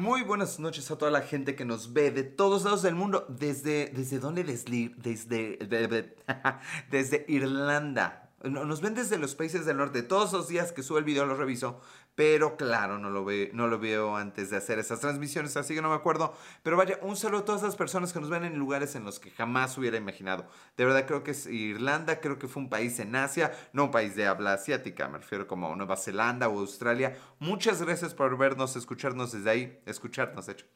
Muy buenas noches a toda la gente que nos ve de todos lados del mundo. ¿Desde, desde dónde? Desde, desde, desde Irlanda. Nos ven desde los países del norte. Todos los días que subo el video lo reviso. Pero claro, no lo, ve, no lo veo antes de hacer esas transmisiones, así que no me acuerdo. Pero vaya, un saludo a todas las personas que nos ven en lugares en los que jamás hubiera imaginado. De verdad creo que es Irlanda, creo que fue un país en Asia, no un país de habla asiática, me refiero como Nueva Zelanda o Australia. Muchas gracias por vernos, escucharnos desde ahí, escucharnos, hecho.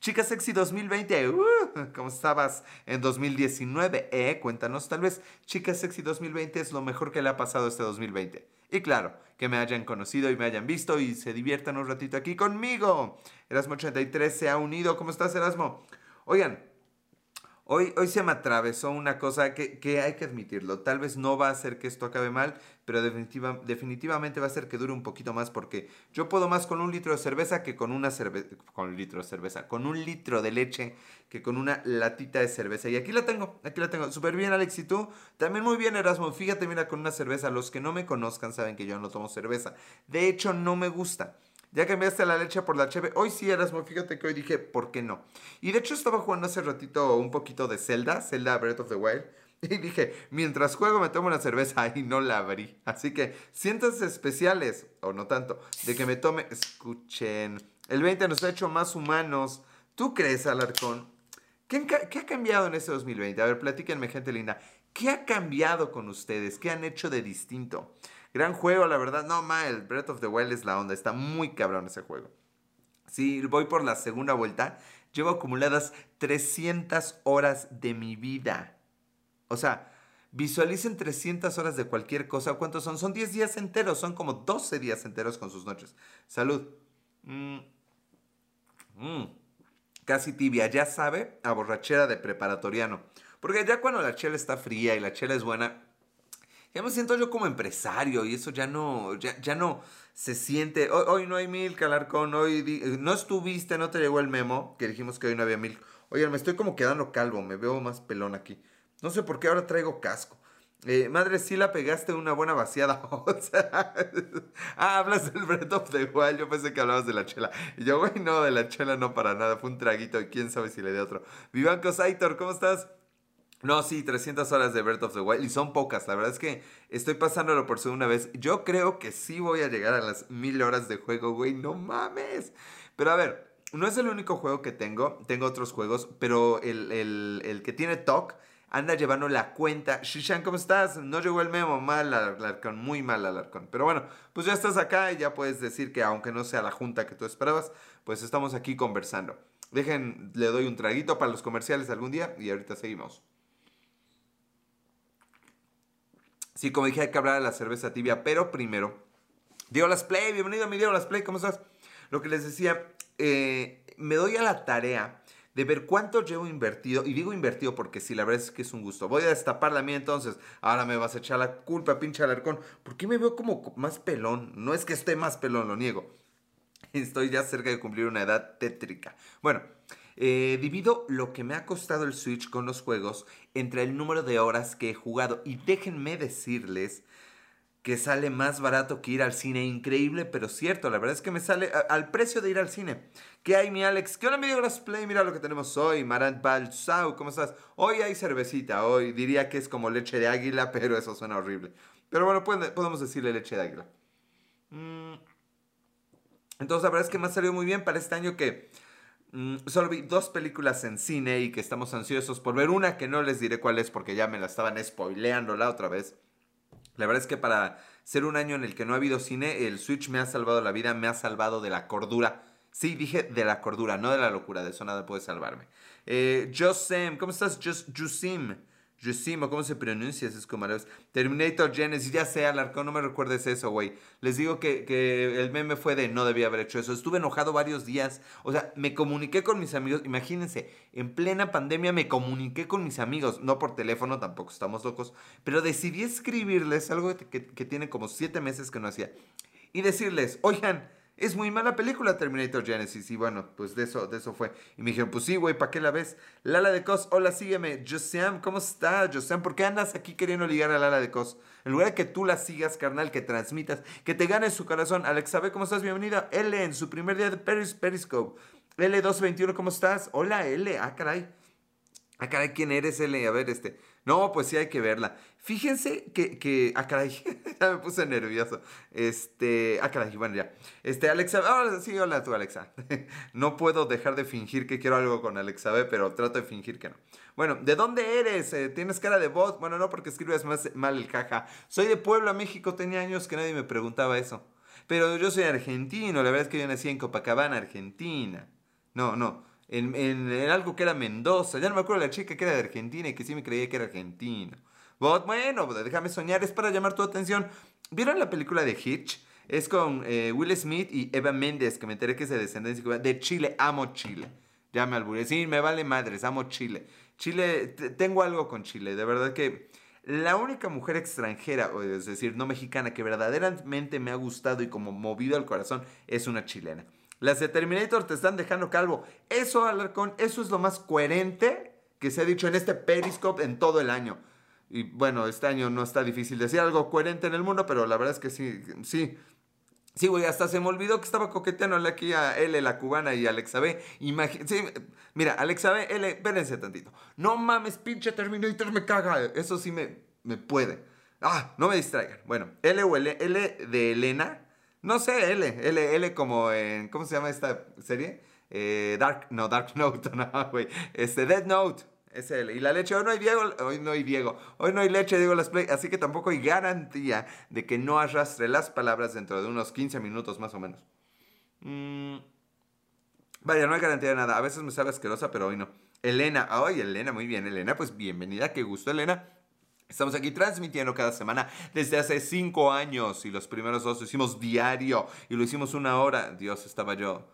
Chica Sexy 2020, uh, ¿cómo estabas en 2019? Eh, cuéntanos, tal vez Chica Sexy 2020 es lo mejor que le ha pasado este 2020. Y claro, que me hayan conocido y me hayan visto y se diviertan un ratito aquí conmigo. Erasmo83 se ha unido. ¿Cómo estás, Erasmo? Oigan, Hoy, hoy se me atravesó una cosa que, que, hay que admitirlo. Tal vez no va a hacer que esto acabe mal, pero definitiva, definitivamente va a hacer que dure un poquito más porque yo puedo más con un litro de cerveza que con una cerveza. Con un litro de cerveza. Con un litro de leche que con una latita de cerveza. Y aquí la tengo, aquí la tengo. Súper bien, Alex. ¿Y tú? También muy bien, Erasmo. Fíjate, mira, con una cerveza. Los que no me conozcan saben que yo no tomo cerveza. De hecho, no me gusta. Ya cambiaste la leche por la cheve. Hoy sí, Erasmo, fíjate que hoy dije, ¿por qué no? Y de hecho estaba jugando hace ratito un poquito de Zelda, Zelda Breath of the Wild. Y dije, mientras juego me tomo una cerveza y no la abrí. Así que siéntanse especiales, o no tanto, de que me tome... Escuchen, el 20 nos ha hecho más humanos. ¿Tú crees, Alarcón? ¿Qué, ¿Qué ha cambiado en este 2020? A ver, platíquenme, gente linda. ¿Qué ha cambiado con ustedes? ¿Qué han hecho de distinto? Gran juego, la verdad. No, ma, el Breath of the Wild es la onda. Está muy cabrón ese juego. Sí, voy por la segunda vuelta. Llevo acumuladas 300 horas de mi vida. O sea, visualicen 300 horas de cualquier cosa. ¿Cuántos son? Son 10 días enteros. Son como 12 días enteros con sus noches. Salud. Mm. Mm. Casi tibia. Ya sabe, a borrachera de preparatoriano. Porque ya cuando la chela está fría y la chela es buena, ya me siento yo como empresario y eso ya no, ya, ya no se siente. Hoy, no hay milk, Alarcón, hoy no estuviste, no te llegó el memo que dijimos que hoy no había milk. Oye, me estoy como quedando calvo, me veo más pelón aquí. No sé por qué ahora traigo casco. Eh, madre, sí la pegaste una buena vaciada. O sea, ah, hablas del Breath of the Wild. Yo pensé que hablabas de la chela. Y yo, güey, no, de la chela no para nada. Fue un traguito y quién sabe si le dé otro. Vivanco Saitor, ¿cómo estás? No, sí, 300 horas de Breath of the Wild y son pocas. La verdad es que estoy pasándolo por segunda vez. Yo creo que sí voy a llegar a las mil horas de juego, güey. No mames. Pero a ver, no es el único juego que tengo. Tengo otros juegos, pero el, que tiene TOC anda llevando la cuenta. Shishan, ¿cómo estás? No llegó el memo. Mal, Alarcón. Muy mal, Alarcón. Pero bueno, pues ya estás acá y ya puedes decir que aunque no sea la junta que tú esperabas, pues estamos aquí conversando. Dejen, le doy un traguito para los comerciales algún día y ahorita seguimos. Sí, como dije, hay que hablar de la cerveza tibia, pero primero, Diego Las Play, bienvenido a mi Diego Las Play, ¿cómo estás? Lo que les decía, eh, me doy a la tarea de ver cuánto llevo invertido, y digo invertido porque sí, la verdad es que es un gusto. Voy a destapar la mía entonces, ahora me vas a echar la culpa, pinche alarcón. ¿Por qué me veo como más pelón? No es que esté más pelón, lo niego. Estoy ya cerca de cumplir una edad tétrica. Bueno, eh, divido lo que me ha costado el Switch con los juegos entre el número de horas que he jugado. Y déjenme decirles que sale más barato que ir al cine. Increíble, pero cierto. La verdad es que me sale al precio de ir al cine. ¿Qué hay, mi Alex? ¿Qué onda, mi Play? Mira lo que tenemos hoy. Marant Balsau, ¿cómo estás? Hoy hay cervecita. Hoy diría que es como leche de águila, pero eso suena horrible. Pero bueno, podemos decirle leche de águila. Mm. Entonces, la verdad es que me ha salido muy bien para este año que Mm, solo vi dos películas en cine y que estamos ansiosos por ver una que no les diré cuál es porque ya me la estaban spoileando la otra vez. La verdad es que para ser un año en el que no ha habido cine, el Switch me ha salvado la vida, me ha salvado de la cordura. Sí, dije de la cordura, no de la locura, de eso nada puede salvarme. Eh, Josem, ¿cómo estás? Just. Yusimo, ¿cómo se pronuncia? Es como Terminator Genesis, ya sé, Alarcón, no me recuerdes eso, güey. Les digo que, el meme fue de no debía haber hecho eso. Estuve enojado varios días. O sea, me comuniqué con mis amigos. Imagínense, en plena pandemia me comuniqué con mis amigos. No por teléfono, tampoco estamos locos. Pero decidí escribirles algo que, que tiene como siete meses que no hacía. Y decirles, oigan, es muy mala película Terminator Genesis. Y bueno, pues de eso, de eso fue. Y me dijeron, pues sí, güey, ¿para qué la ves? Lala de Cos, hola, sígueme. Josem, ¿cómo estás? Josem, ¿por qué andas aquí queriendo ligar a Lala de Cos? En lugar de que tú la sigas, carnal, que transmitas, que te ganes su corazón. Alex, ¿sabe cómo estás? Bienvenida. Ellen, su primer día de Peris Periscope. L221, ¿cómo estás? Hola, L. Ah, caray. Ah, caray, ¿quién eres, L? A ver, este. No, pues sí hay que verla. Fíjense que, que ah, caray, ya me puse nervioso. Este, ah, caray, bueno, ya. Este, Alexa, ah, sí, hola tú, Alexa. no puedo dejar de fingir que quiero algo con Alexa B, pero trato de fingir que no. Bueno, ¿de dónde eres? Eh, ¿Tienes cara de bot? Bueno, no, porque escribes más mal el jaja. Soy de Puebla, México. Tenía años que nadie me preguntaba eso. Pero yo soy argentino, la verdad es que yo nací en Copacabana, Argentina. No, no, en, algo que era Mendoza. Ya no me acuerdo la chica que era de Argentina y que sí me creía que era argentino. Bot, bueno, déjame soñar, es para llamar tu atención. ¿Vieron la película de Hitch? Es con eh, Will Smith y Eva Méndez, que me enteré que es de descendencia de Chile. Amo Chile. Ya me alburé. Me vale madres, amo Chile. Chile, tengo algo con Chile, de verdad que la única mujer extranjera, es decir, no mexicana, que verdaderamente me ha gustado y como movido al corazón es una chilena. Las de Terminator te están dejando calvo. Eso, Alarcón, eso es lo más coherente que se ha dicho en este Periscope en todo el año. Y bueno, este año no está difícil decir algo coherente en el mundo, pero la verdad es que sí, sí, Sí, güey, hasta se me olvidó que estaba coqueteando aquí a L, la cubana, y Alexa B. sí, mira, Alexa B, L, espérense tantito. No mames, pinche Terminator me caga. Eso sí me, me puede. Ah, no me distraigan. Bueno, L o L, L de Elena. No sé, L, L, L como en, ¿cómo se llama esta serie? Eh, Dark, no, Dark Note, no, güey. Este, Dead Note. Es él. Y la leche, hoy no hay Diego, hoy no hay Diego, hoy no hay leche, Diego Las Play, así que tampoco hay garantía de que no arrastre las palabras dentro de unos 15 minutos más o menos. Mm. Vaya, no hay garantía de nada. A veces me sabe asquerosa, pero hoy no. Elena, ay, Elena, muy bien, Elena, pues bienvenida, qué gusto, Elena. Estamos aquí transmitiendo cada semana desde hace cinco años y los primeros dos lo hicimos diario y lo hicimos una hora. Dios, estaba yo.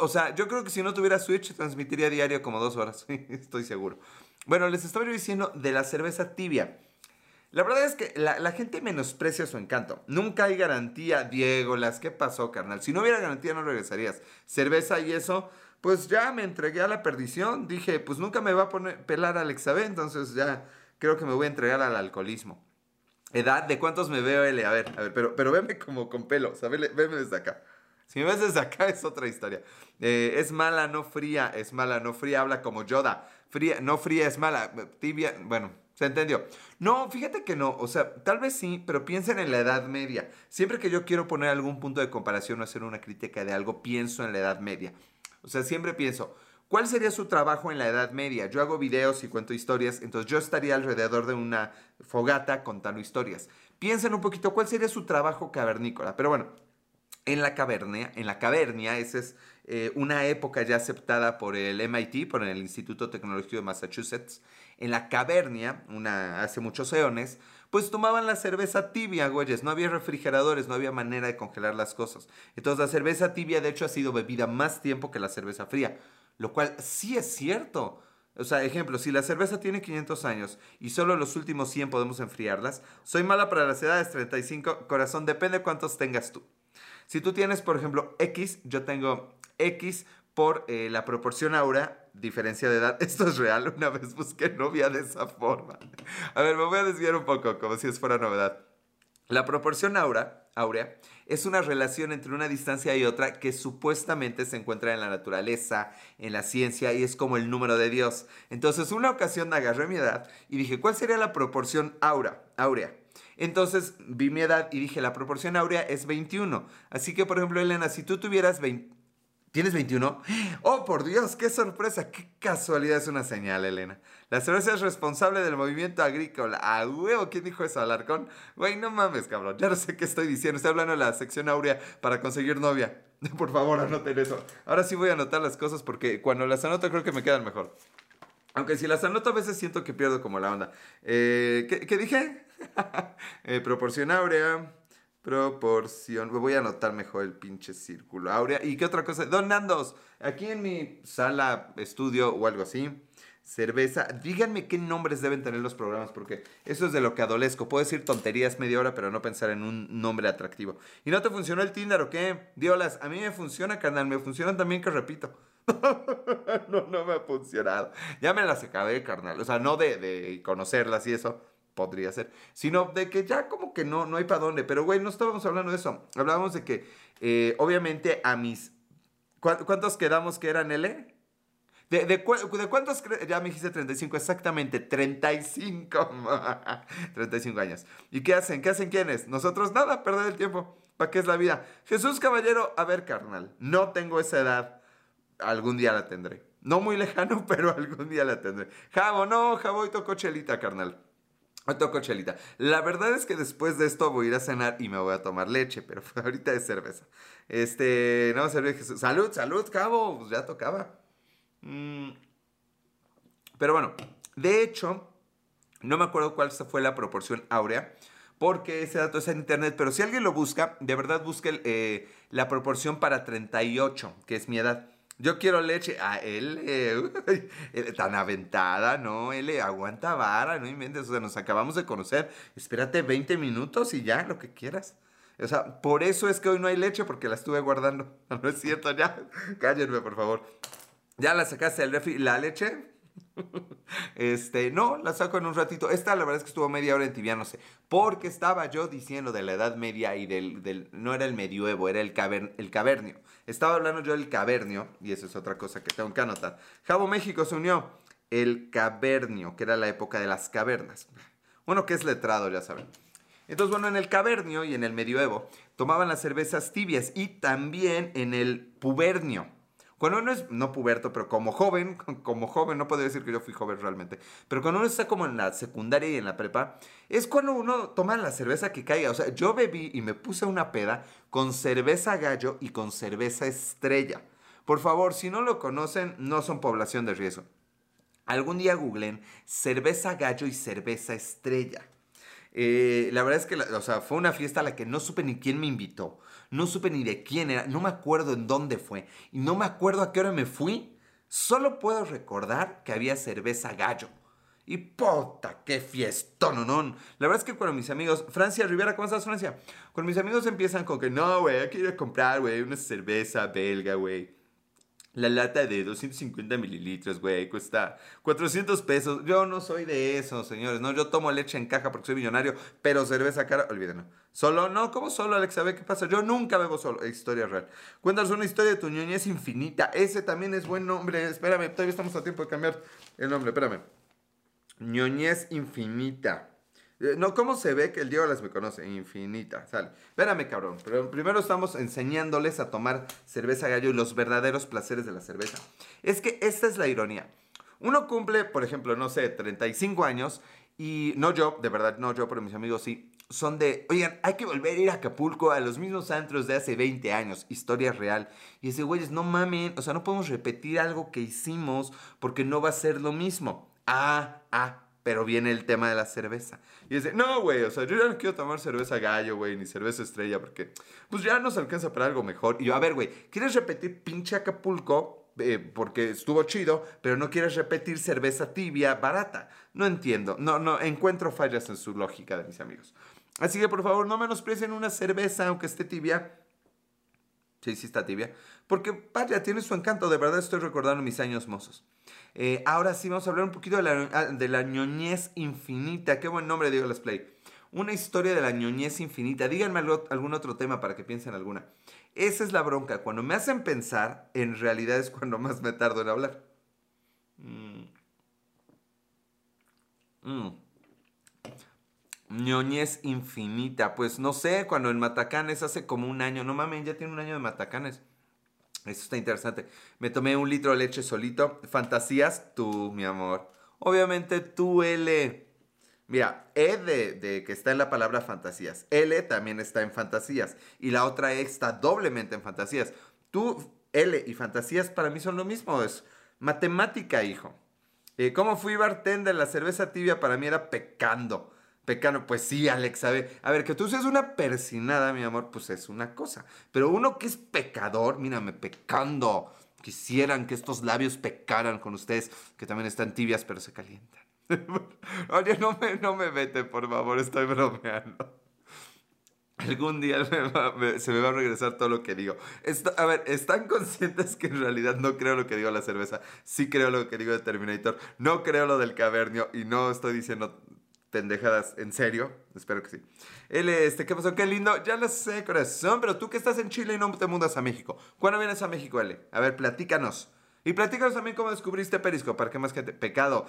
O sea, yo creo que si no tuviera Switch transmitiría diario como dos horas, estoy seguro. Bueno, les estaba diciendo de la cerveza tibia. La verdad es que la, gente menosprecia su encanto. Nunca hay garantía, Diego, las ¿qué pasó, carnal? Si no hubiera garantía no regresarías. Cerveza y eso, pues ya me entregué a la perdición. Dije, pues nunca me va a poner pelar Alexa B, entonces ya creo que me voy a entregar al alcoholismo. Edad, ¿de cuántos me veo, L? A ver, a ver, pero, pero veme como con pelo, o sea, veme desde acá. Si me ves desde acá es otra historia. Eh, es mala, no fría, es mala, no fría, habla como Yoda. Fría, no fría es mala, tibia, bueno, se entendió. No, fíjate que no, o sea, tal vez sí, pero piensen en la Edad Media. Siempre que yo quiero poner algún punto de comparación o hacer una crítica de algo, pienso en la Edad Media. O sea, siempre pienso, ¿cuál sería su trabajo en la Edad Media? Yo hago videos y cuento historias, entonces yo estaría alrededor de una fogata contando historias. Piensen un poquito, ¿cuál sería su trabajo cavernícola? Pero bueno, en la cavernia, en la cavernia, esa es eh, una época ya aceptada por el MIT, por el Instituto Tecnológico de Massachusetts. En la cavernia, una, hace muchos eones, pues tomaban la cerveza tibia, güeyes. No había refrigeradores, no había manera de congelar las cosas. Entonces la cerveza tibia, de hecho, ha sido bebida más tiempo que la cerveza fría. Lo cual sí es cierto. O sea, ejemplo, si la cerveza tiene 500 años y solo los últimos 100 podemos enfriarlas, soy mala para las edades 35, corazón, depende cuántos tengas tú. Si tú tienes, por ejemplo, X, yo tengo X por eh, la proporción aura, diferencia de edad. Esto es real, una vez busqué novia de esa forma. A ver, me voy a desviar un poco, como si es fuera novedad. La proporción aura, áurea es una relación entre una distancia y otra que supuestamente se encuentra en la naturaleza, en la ciencia y es como el número de Dios. Entonces, una ocasión agarré mi edad y dije, ¿cuál sería la proporción aura, áurea? Entonces vi mi edad y dije, la proporción áurea es 21. Así que, por ejemplo, Elena, si tú tuvieras 20... ¿Tienes 21? ¡Oh, por Dios! ¡Qué sorpresa! ¡Qué casualidad! Es una señal, Elena. La cerveza es responsable del movimiento agrícola. ¡Ah, huevo! ¿Quién dijo eso, Alarcón? Güey, no mames, cabrón. Ya no sé qué estoy diciendo. Estoy hablando de la sección áurea para conseguir novia. Por favor, anoten eso. Ahora sí voy a anotar las cosas porque cuando las anoto creo que me quedan mejor. Aunque si las anoto a veces siento que pierdo como la onda. Eh, ¿qué, dije? eh, proporción áurea. Proporción. Voy a anotar mejor el pinche círculo áurea. ¿Y qué otra cosa? Don Nandos, aquí en mi sala, estudio o algo así. Cerveza. Díganme qué nombres deben tener los programas, porque eso es de lo que adolezco. Puedo decir tonterías media hora, pero no pensar en un nombre atractivo. ¿Y no te funcionó el Tinder o qué? Diolas, a mí me funciona, carnal. Me funcionan también que repito. no, no me ha funcionado. Ya me las acabé, carnal. O sea, no de, conocerlas y eso, podría ser. Sino de que ya como que no, no hay para dónde. Pero, güey, no estábamos hablando de eso. Hablábamos de que, eh, obviamente, a mis ¿Cuántos quedamos que eran L? ¿De, de, cuántos? Ya me dijiste 35, exactamente, 35. 35 años. ¿Y qué hacen? ¿Qué hacen quiénes? Nosotros nada, perder el tiempo. ¿Para qué es la vida? Jesús Caballero, a ver, carnal, no tengo esa edad. Algún día la tendré. No muy lejano, pero algún día la tendré. Jabo, no, Jabo, hoy tocó chelita, carnal. Toco chelita. La verdad es que después de esto voy a ir a cenar y me voy a tomar leche, pero ahorita es cerveza. Este, no, cerveza. Salud, salud, Cabo. Pues ya tocaba. Mm. Pero bueno, de hecho, no me acuerdo cuál fue la proporción áurea, porque ese dato está en internet, pero si alguien lo busca, de verdad busque eh, la proporción para 38, que es mi edad. Yo quiero leche. A él, eh, tan aventada, ¿no? Él aguanta vara, no inventes. O sea, nos acabamos de conocer. Espérate 20 minutos y ya, lo que quieras. O sea, por eso es que hoy no hay leche, porque la estuve guardando. No es cierto, ya. Cállenme, por favor. ¿Ya la sacaste del refri? ¿La leche? Este, no, la saco en un ratito. Esta la verdad es que estuvo media hora en sé. Porque estaba yo diciendo de la Edad Media y del, no era el medioevo, era el, el cavernio. Estaba hablando yo del cavernio, y eso es otra cosa que tengo que anotar. Jabo México se unió. El cavernio, que era la época de las cavernas. Bueno, que es letrado, ya saben. Entonces, bueno, en el cavernio y en el medioevo tomaban las cervezas tibias y también en el pubernio. Cuando uno es, no puberto, pero como joven, como joven, no puedo decir que yo fui joven realmente, pero cuando uno está como en la secundaria y en la prepa, es cuando uno toma la cerveza que caiga. O sea, yo bebí y me puse una peda con cerveza gallo y con cerveza estrella. Por favor, si no lo conocen, no son población de riesgo. Algún día googlen cerveza gallo y cerveza estrella. Eh, la verdad es que, o sea, fue una fiesta a la que no supe ni quién me invitó no supe ni de quién era, no me acuerdo en dónde fue y no me acuerdo a qué hora me fui. Solo puedo recordar que había cerveza gallo. Y puta, qué fiestón, ¿no? La verdad es que cuando mis amigos, Francia Rivera, ¿cómo estás, Francia? Cuando mis amigos empiezan con que, no, güey, hay a comprar, güey, una cerveza belga, güey. La lata de 250 mililitros, güey, cuesta 400 pesos. Yo no soy de eso, señores. No, yo tomo leche en caja porque soy millonario, pero cerveza cara, olvídenlo. Solo, no, ¿cómo solo, Alex? ¿Sabe qué pasa? Yo nunca bebo solo. Historia real. Cuéntanos una historia de tu ñoñez infinita. Ese también es buen nombre. Espérame, todavía estamos a tiempo de cambiar el nombre. Espérame. ñoñez infinita. Eh, no, ¿cómo se ve que el Diego las me conoce? Infinita, sale. Espérame, cabrón. Pero primero estamos enseñándoles a tomar cerveza gallo y los verdaderos placeres de la cerveza. Es que esta es la ironía. Uno cumple, por ejemplo, no sé, 35 años y no yo, de verdad, no yo, pero mis amigos sí, son de, oigan, hay que volver a ir a Acapulco a los mismos antros de hace 20 años, historia real. Y ese güeyes, no mamen, o sea, no podemos repetir algo que hicimos porque no va a ser lo mismo. Ah, ah, pero viene el tema de la cerveza. Y dice, no, güey, o sea, yo ya no quiero tomar cerveza gallo, güey, ni cerveza estrella, porque pues ya nos alcanza para algo mejor. Y yo, a ver, güey, ¿quieres repetir pinche Acapulco? Eh, porque estuvo chido, pero no quieres repetir cerveza tibia barata. No entiendo, no, no, encuentro fallas en su lógica de mis amigos. Así que por favor, no menosprecien una cerveza, aunque esté tibia. Sí, sí está tibia. Porque, vaya, tiene su encanto. De verdad estoy recordando mis años mozos. Eh, ahora sí, vamos a hablar un poquito de la, ah, de la ñoñez infinita. Qué buen nombre, Diego Let's Play. Una historia de la ñoñez infinita. Díganme algún otro tema para que piensen alguna. Esa es la bronca. Cuando me hacen pensar, en realidad es cuando más me tardo en hablar. Mm. Mm. ñoñez infinita. Pues no sé, cuando en Matacanes hace como un año. No mames, ya tiene un año de Matacanes. Eso está interesante. Me tomé un litro de leche solito. Fantasías, tú, mi amor. Obviamente tú, L. Mira, E de, que está en la palabra fantasías. L también está en fantasías. Y la otra E está doblemente en fantasías. Tú, L y fantasías para mí son lo mismo. Es matemática, hijo. Eh, ¿Cómo fui bartender? La cerveza tibia para mí era pecando. Pecano, pues sí, Alex, a ver, a ver, que tú seas una persinada, mi amor, pues es una cosa. Pero uno que es pecador, mírame, pecando. Quisieran que estos labios pecaran con ustedes, que también están tibias, pero se calientan. Oye, no me, no me vete, por favor, estoy bromeando. Algún día se me va a regresar todo lo que digo. a ver, ¿están conscientes que en realidad no creo lo que digo la cerveza? Sí creo lo que digo de Terminator. No creo lo del cavernio y no estoy diciendo pendejadas en serio. Espero que sí. Él, este, ¿qué pasó? Qué lindo. Ya lo sé, corazón. Pero tú que estás en Chile y no te mudas a México. ¿Cuándo vienes a México, L? A ver, platícanos. Y platícanos también cómo descubriste Periscope, para que más gente... Pecado.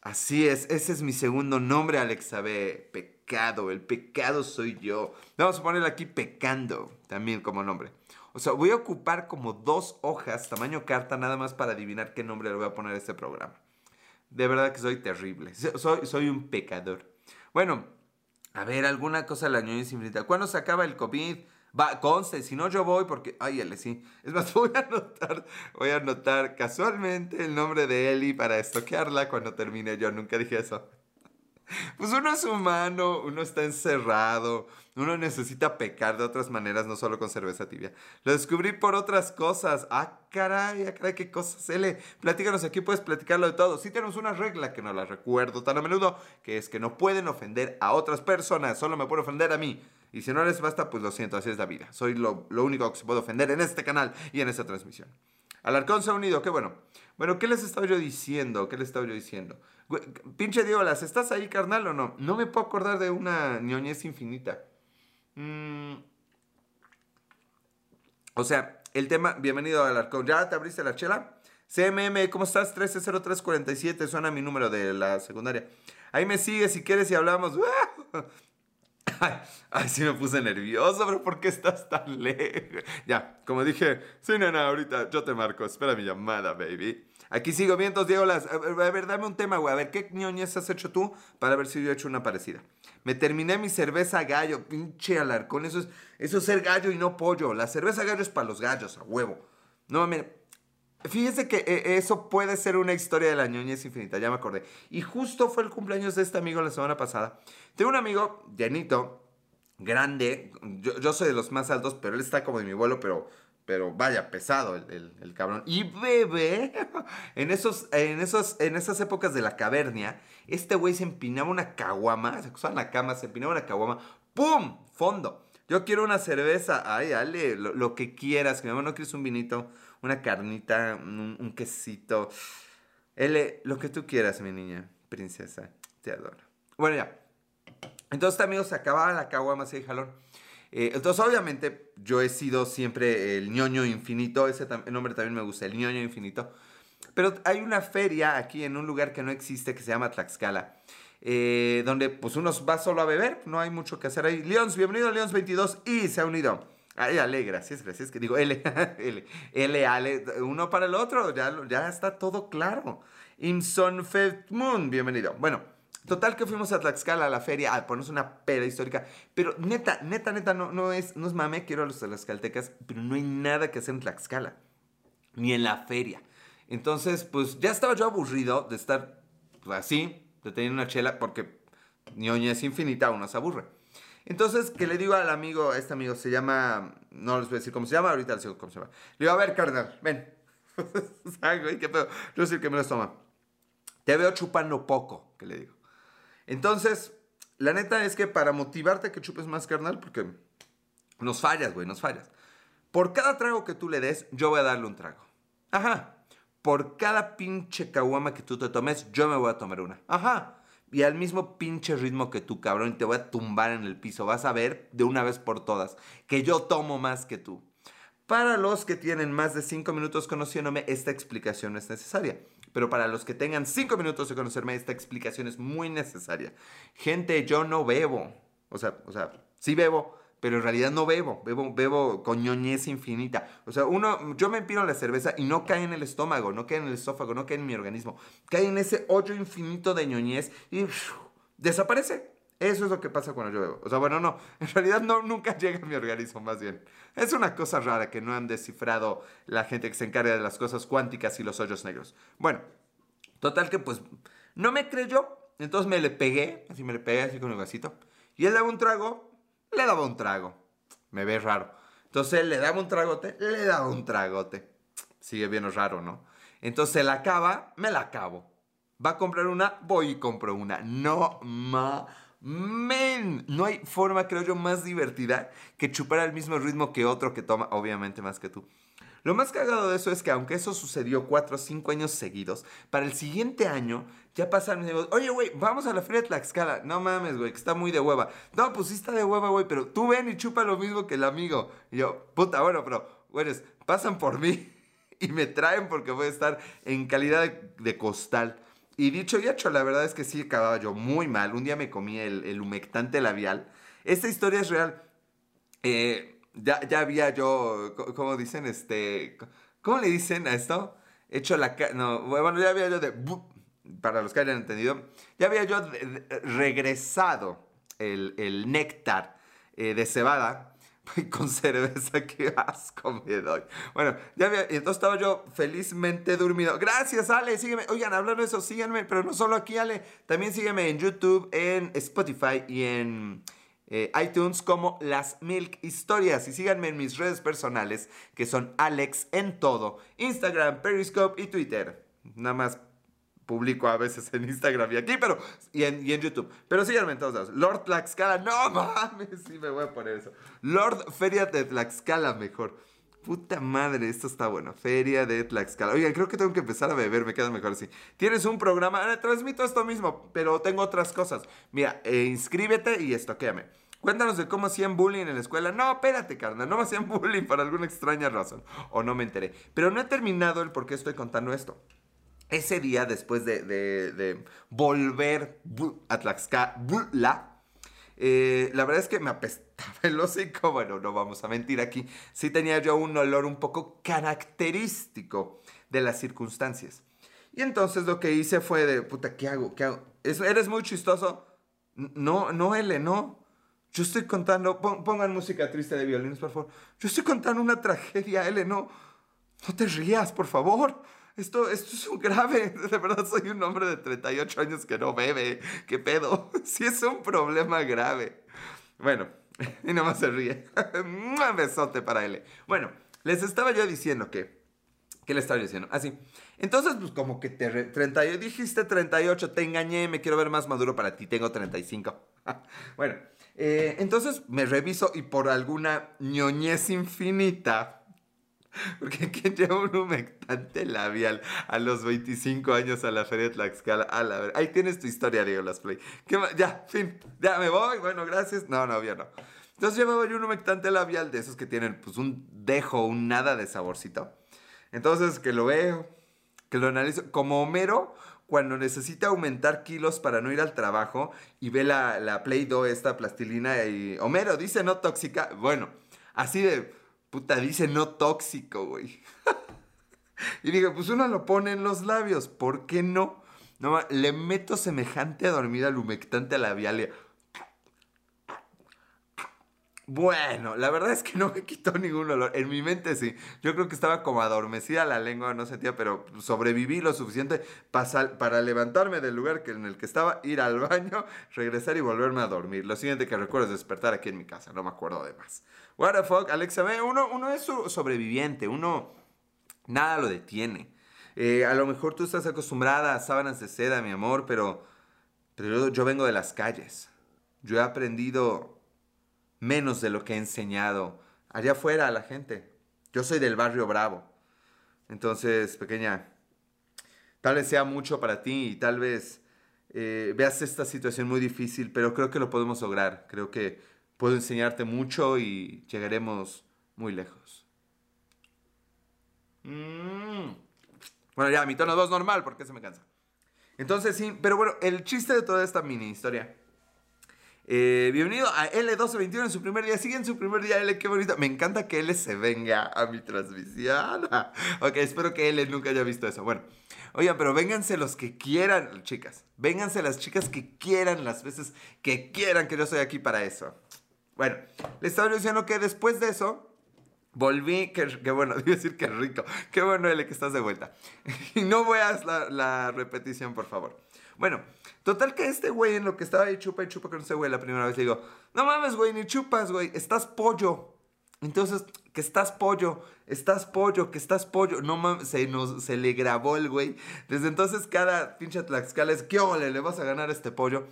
Así es, ese es mi segundo nombre, Alexa B. Pecado, el pecado soy yo. Vamos a ponerle aquí pecando, también como nombre. O sea, voy a ocupar como dos hojas, tamaño carta, nada más para adivinar qué nombre le voy a poner a este programa. De verdad que soy terrible. Soy, soy un pecador. Bueno, a ver, alguna cosa la ñoñez infinita. ¿Cuándo se acaba el COVID? Va, conste, si no yo voy porque... Ay, Eli, sí. Es más, voy a anotar, voy a anotar casualmente el nombre de Eli para estoquearla cuando termine. Yo nunca dije eso. Pues uno es humano, uno está encerrado, uno necesita pecar de otras maneras, no solo con cerveza tibia. Lo descubrí por otras cosas. Ah, caray, ah, caray, qué cosas. L, platícanos aquí, puedes platicarlo de todo. Sí tenemos una regla que no la recuerdo tan a menudo, que es que no pueden ofender a otras personas, solo me pueden ofender a mí. Y si no les basta, pues lo siento, así es la vida. Soy lo, único que se puede ofender en este canal y en esta transmisión. Alarcón se ha unido, qué bueno. Bueno, ¿qué les estaba yo diciendo? ¿Qué les estaba yo diciendo? Pinche ¿las ¿estás ahí, carnal, o no? No me puedo acordar de una ñoñez infinita. Mm. O sea, el tema, bienvenido al Alarcón. ¿Ya te abriste la chela? CMM, ¿cómo estás? 130347, suena mi número de la secundaria. Ahí me sigues si quieres y hablamos. Ay, sí me puse nervioso, pero ¿por qué estás tan lejos? Ya, como dije, sí, nena, ahorita yo te marco. Espera mi llamada, baby. Aquí sigo, vientos, Diego Las. A ver, dame un tema, güey. A ver, ¿qué ñoñez has hecho tú para ver si yo he hecho una parecida? Me terminé mi cerveza gallo, pinche alarcón. Eso es, eso es ser gallo y no pollo. La cerveza gallo es para los gallos, a huevo. No, mire, Fíjese que eh, eso puede ser una historia de la ñoñez infinita, ya me acordé. Y justo fue el cumpleaños de este amigo la semana pasada. Tengo un amigo, llenito, grande. Yo, soy de los más altos, pero él está como de mi vuelo, pero, pero vaya, pesado el, cabrón. Y bebé, en, esos, en, esos, en esas épocas de la cavernia, este güey se empinaba una caguama, se acostaba en la cama, se empinaba una caguama, ¡pum! Fondo. Yo quiero una cerveza, ay, dale, lo, que quieras, que mi no quieres un vinito una carnita, un, quesito. L, lo que tú quieras, mi niña, princesa. Te adoro. Bueno, ya. Entonces, también se acababa la caguama así de jalón. Eh, entonces, obviamente, yo he sido siempre el ñoño infinito. Ese nombre también me gusta, el ñoño infinito. Pero hay una feria aquí en un lugar que no existe que se llama Tlaxcala. Eh, donde pues uno va solo a beber, no hay mucho que hacer ahí. Leons, bienvenido a Leons 22 y se ha unido. Ay, Ale, gracias, gracias. Que digo, L, L, L, Ale, uno para el otro, ya, ya está todo claro. Imson bienvenido. Bueno, total que fuimos a Tlaxcala a la feria a ponernos una pera histórica. Pero neta, neta, neta, no, no, es, no es mame, quiero a los tlaxcaltecas, pero no hay nada que hacer en Tlaxcala, ni en la feria. Entonces, pues ya estaba yo aburrido de estar así, de tener una chela, porque ñoña es infinita, uno se aburre. Entonces, que le digo al amigo, este amigo se llama, no les voy a decir cómo se llama, ahorita les digo cómo se llama. Le digo, a ver, carnal, ven. ¿Qué pedo? Yo soy el que me lo toma. Te veo chupando poco, que le digo. Entonces, la neta es que para motivarte a que chupes más, carnal, porque nos fallas, güey, nos fallas. Por cada trago que tú le des, yo voy a darle un trago. Ajá. Por cada pinche caguama que tú te tomes, yo me voy a tomar una. Ajá y al mismo pinche ritmo que tú, cabrón, te voy a tumbar en el piso. Vas a ver de una vez por todas que yo tomo más que tú. Para los que tienen más de 5 minutos conociéndome, esta explicación no es necesaria. Pero para los que tengan 5 minutos de conocerme, esta explicación es muy necesaria. Gente, yo no bebo. O sea, o sea, sí bebo, pero en realidad no bebo, bebo, bebo con ñoñez infinita. O sea, uno, yo me empino la cerveza y no cae en el estómago, no cae en el esófago, no cae en mi organismo. Cae en ese hoyo infinito de ñoñez y desaparece. Eso es lo que pasa cuando yo bebo. O sea, bueno, no, en realidad no, nunca llega a mi organismo, más bien. Es una cosa rara que no han descifrado la gente que se encarga de las cosas cuánticas y los hoyos negros. Bueno, total que pues no me creyó, entonces me le pegué, así me le pegué así con el vasito. Y él daba un trago le daba un trago. Me ve raro. Entonces le daba un tragote, le daba un tragote. Sigue bien raro, ¿no? Entonces la acaba, me la acabo. Va a comprar una, voy y compro una. No ma. Men, no hay forma, creo yo, más divertida que chupar al mismo ritmo que otro que toma, obviamente más que tú. Lo más cagado de eso es que aunque eso sucedió cuatro o cinco años seguidos, para el siguiente año ya pasaron y digo, oye, güey, vamos a la feria de Tlaxcala. No mames, güey, que está muy de hueva. No, pues sí está de hueva, güey, pero tú ven y chupa lo mismo que el amigo. Y yo, puta, bueno, pero, güeyes, pasan por mí y me traen porque voy a estar en calidad de, costal. Y dicho y hecho, la verdad es que sí acababa yo muy mal. Un día me comí el, humectante labial. Esta historia es real. Eh, ya, había yo, ¿cómo dicen? Este, ¿Cómo le dicen a esto? Hecho la... No, bueno, ya había yo de... Para los que hayan entendido, ya había yo regresado el, el néctar eh, de cebada con cerveza, qué asco me doy. Bueno, ya había, entonces estaba yo felizmente dormido. Gracias, Ale, sígueme. Oigan, hablando de eso, síganme, pero no solo aquí, Ale, también sígueme en YouTube, en Spotify y en eh, iTunes como Las Milk Historias. Y síganme en mis redes personales, que son Alex en todo, Instagram, Periscope y Twitter. Nada más publico a veces en Instagram y aquí, pero y en, YouTube. Pero síganme en todos lados. Lord Tlaxcala, no mames, sí me voy a poner eso. Lord Feria de Tlaxcala, mejor. Puta madre, esto está bueno. Feria de Tlaxcala. Oigan, creo que tengo que empezar a beber, me queda mejor así. Tienes un programa, eh, transmito esto mismo, pero tengo otras cosas. Mira, eh, inscríbete y estoquéame. Cuéntanos de cómo hacían bullying en la escuela. No, espérate, carnal, no me hacían bullying por alguna extraña razón. O no me enteré. Pero no he terminado el por qué estoy contando esto. Ese día, después de, volver a Tlaxcala, eh, la verdad es que me apestaba el hocico. Bueno, no vamos a mentir aquí. Sí tenía yo un olor un poco característico de las circunstancias. Y entonces lo que hice fue de, puta, ¿qué hago? ¿Qué hago? ¿Eres muy chistoso? No, no, L, no. Yo estoy contando, pongan música triste de violines, por favor. Yo estoy contando una tragedia, L, no. No te rías, por favor. Esto, esto es un grave. De verdad, soy un hombre de 38 años que no bebe. ¿Qué pedo? Sí es un problema grave. Bueno, y nomás se ríe. Un besote para él. Bueno, les estaba yo diciendo que. ¿Qué le estaba diciendo? Así. Ah, Entonces, pues como que te. 38, dijiste 38, te engañé, me quiero ver más maduro para ti. Tengo 35. bueno, eh, entonces me reviso y por alguna ñoñez infinita porque ¿quién lleva un humectante labial a los 25 años a la Feria de Tlaxcala? A la. Ahí tienes tu historia, Diego Las Play. ya, fin. Ya me voy. Bueno, gracias. No, no, ya no. Entonces llevaba yo un humectante labial de esos que tienen pues un dejo, un nada de saborcito. Entonces que lo veo, que lo analizo. Como Homero cuando necesita aumentar kilos para no ir al trabajo y ve la, la Play-Doh, esta plastilina y... Homero, dice no tóxica. Bueno, así de Puta, dice no tóxico, güey. y digo, pues uno lo pone en los labios, ¿por qué no? No, le meto semejante a dormir al humectante labial. Bueno, la verdad es que no me quitó ningún olor. En mi mente sí. Yo creo que estaba como adormecida la lengua, no sentía, pero sobreviví lo suficiente para, para levantarme del lugar en el que estaba, ir al baño, regresar y volverme a dormir. Lo siguiente que recuerdo es despertar aquí en mi casa, no me acuerdo de más. What the fuck, Alexa, uno, uno es sobreviviente, uno nada lo detiene. Eh, a lo mejor tú estás acostumbrada a sábanas de seda, mi amor, pero, pero yo vengo de las calles. Yo he aprendido menos de lo que he enseñado allá afuera a la gente. Yo soy del barrio Bravo. Entonces, pequeña, tal vez sea mucho para ti y tal vez eh, veas esta situación muy difícil, pero creo que lo podemos lograr. Creo que puedo enseñarte mucho y llegaremos muy lejos. Mm. Bueno, ya, mi tono 2 normal, porque se me cansa. Entonces, sí, pero bueno, el chiste de toda esta mini historia eh, bienvenido a L1221 en su primer día. Sigue en su primer día, L, qué bonito. Me encanta que L se venga a mi transmisión. ok, espero que L nunca haya visto eso. Bueno, oigan, pero vénganse los que quieran, chicas. Vénganse las chicas que quieran, las veces que quieran, que yo estoy aquí para eso. Bueno, les estaba diciendo que después de eso, volví, que, bueno, debo decir que rico. Qué bueno, L, que estás de vuelta. y no veas la, la repetición, por favor. Bueno, total que este güey en lo que estaba ahí chupa y chupa con ese güey la primera vez le digo, no mames, güey, ni chupas, güey, estás pollo. Entonces, que estás pollo, estás pollo, que estás pollo. No mames, se, nos, se le grabó el güey. Desde entonces, cada pinche Tlaxcala es, ¿qué ole? Le vas a ganar este pollo.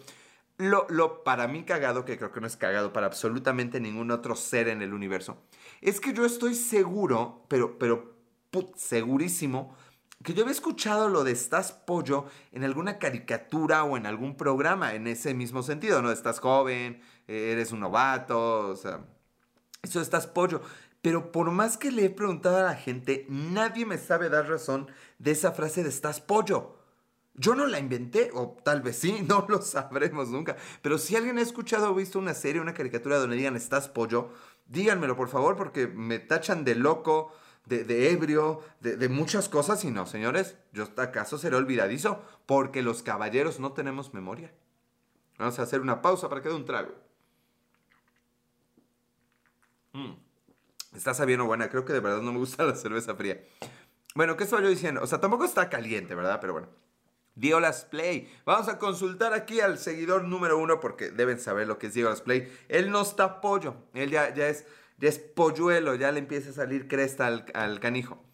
Lo, lo para mí cagado, que creo que no es cagado para absolutamente ningún otro ser en el universo, es que yo estoy seguro, pero, pero segurísimo que yo había escuchado lo de estás pollo en alguna caricatura o en algún programa en ese mismo sentido, ¿no? Estás joven, eres un novato, o sea, eso estás pollo. Pero por más que le he preguntado a la gente, nadie me sabe dar razón de esa frase de estás pollo. Yo no la inventé, o tal vez sí, no lo sabremos nunca. Pero si alguien ha escuchado o visto una serie, una caricatura donde digan estás pollo, díganmelo por favor porque me tachan de loco, de, ebrio, de, muchas cosas y no, señores, yo acaso seré olvidadizo porque los caballeros no tenemos memoria. Vamos a hacer una pausa para que dé un trago. Mm. Está sabiendo buena, creo que de verdad no me gusta la cerveza fría. Bueno, ¿qué estaba yo diciendo? O sea, tampoco está caliente, ¿verdad? Pero bueno. Diolas Play. Vamos a consultar aquí al seguidor número uno porque deben saber lo que es Diolas Play. Él no está pollo, él ya, ya, es, ya polluelo, ya le empieza a salir cresta al, canijo.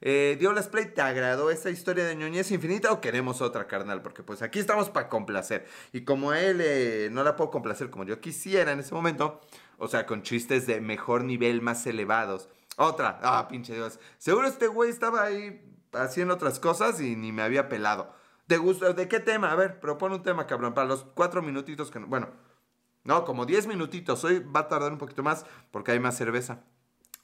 Eh, Diolas Play, ¿te agradó esta historia de ñoñez infinita o queremos otra, carnal? Porque pues aquí estamos para complacer. Y como él eh, no la puedo complacer como yo quisiera en ese momento, o sea, con chistes de mejor nivel, más elevados. Otra, ah, pinche Dios. Seguro este güey estaba ahí haciendo otras cosas y ni me había pelado. ¿Te gusta? ¿De qué tema? A ver, propone un tema, cabrón, para los cuatro minutitos que... Bueno, no, como diez minutitos. Hoy va a tardar un poquito más porque hay más cerveza.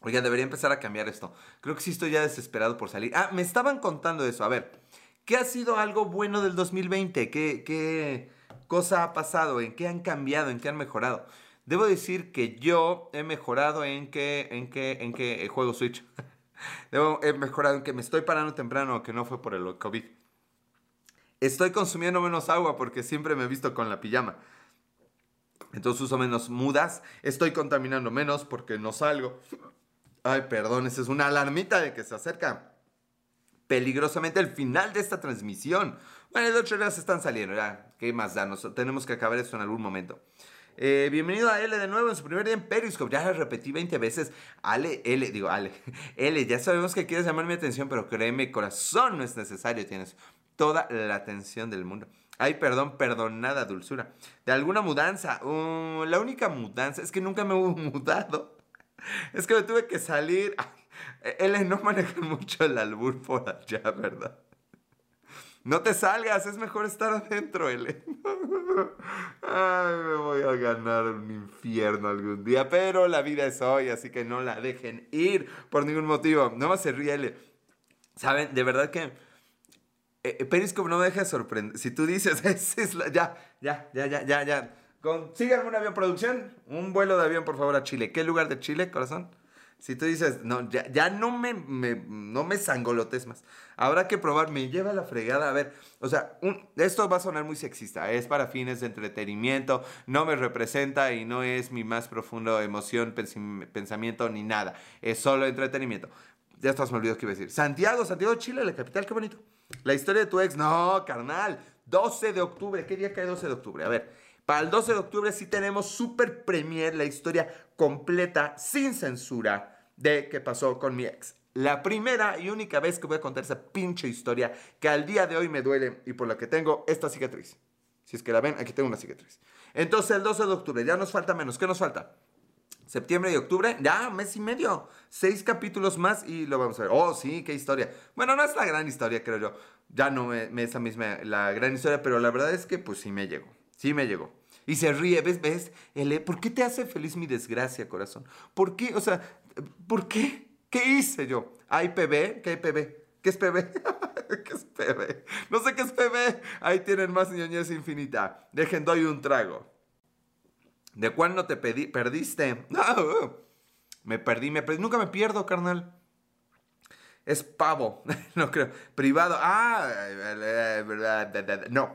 Oiga, debería empezar a cambiar esto. Creo que sí estoy ya desesperado por salir. Ah, me estaban contando eso. A ver, ¿qué ha sido algo bueno del 2020? ¿Qué, qué cosa ha pasado? ¿En qué han cambiado? ¿En qué han mejorado? Debo decir que yo he mejorado en que, en que, en que juego Switch. He mejorado en que me estoy parando temprano, que no fue por el COVID. Estoy consumiendo menos agua porque siempre me he visto con la pijama. Entonces uso menos mudas. Estoy contaminando menos porque no salgo. Ay, perdón, esa es una alarmita de que se acerca peligrosamente el final de esta transmisión. Bueno, ocho horas están saliendo, ya. ¿Qué más da? tenemos que acabar esto en algún momento. Eh, bienvenido a L de nuevo en su primer día en Periscope. Ya lo repetí 20 veces. Ale, L, digo, Ale. L, ya sabemos que quieres llamar mi atención, pero créeme, corazón, no es necesario. Tienes toda la atención del mundo. Ay, perdón, perdonada dulzura. De alguna mudanza. Uh, la única mudanza es que nunca me hubo mudado. Es que me tuve que salir. Él no maneja mucho el albur por allá, ¿verdad? No te salgas, es mejor estar adentro, L. Ay, me voy a ganar un infierno algún día, pero la vida es hoy, así que no la dejen ir por ningún motivo. No más se ríe, L. Saben, de verdad que eh, eh, Periscope no me deja sorprender. Si tú dices, es la, ya, ya, ya, ya, ya, ya. Consíganme un avión producción, un vuelo de avión por favor a Chile. ¿Qué lugar de Chile, corazón? Si tú dices, no, ya, ya no me, no me sangolotes más. Habrá que probar, me lleva la fregada. A ver, o sea, esto va a sonar muy sexista. Es para fines de entretenimiento, no me representa y no es mi más profundo emoción, pensamiento ni nada. Es solo entretenimiento. Ya estás me olvidó qué iba a decir. Santiago, Santiago de Chile, la capital, qué bonito. La historia de tu ex, no, carnal. 12 de octubre, ¿qué día cae 12 de octubre? A ver, para el 12 de octubre sí tenemos super premier, la historia completa, sin censura, de qué pasó con mi ex. La primera y única vez que voy a contar esa pinche historia que al día de hoy me duele y por la que tengo esta cicatriz. Si es que la ven, aquí tengo una cicatriz. Entonces el 12 de octubre, ya nos falta menos. ¿Qué nos falta? Septiembre y octubre, ya, mes y medio. Seis capítulos más y lo vamos a ver. Oh, sí, qué historia. Bueno, no es la gran historia, creo yo. Ya no me, me esa misma, la gran historia, pero la verdad es que pues sí me llegó. Sí me llegó. Y se ríe, ¿ves? ¿Ves? ¿Por qué te hace feliz mi desgracia, corazón? ¿Por qué? O sea, ¿por qué? ¿Qué hice yo? ¿Hay PB? ¿Qué hay PB? ¿Qué es PB? ¿Qué es PB? No sé qué es PB. Ahí tienen más ñoñez infinita. Dejen, doy un trago. ¿De cuál no te pedí, perdiste? me perdí, me perdí. Nunca me pierdo, carnal. Es pavo, no creo. Privado. Ah, no.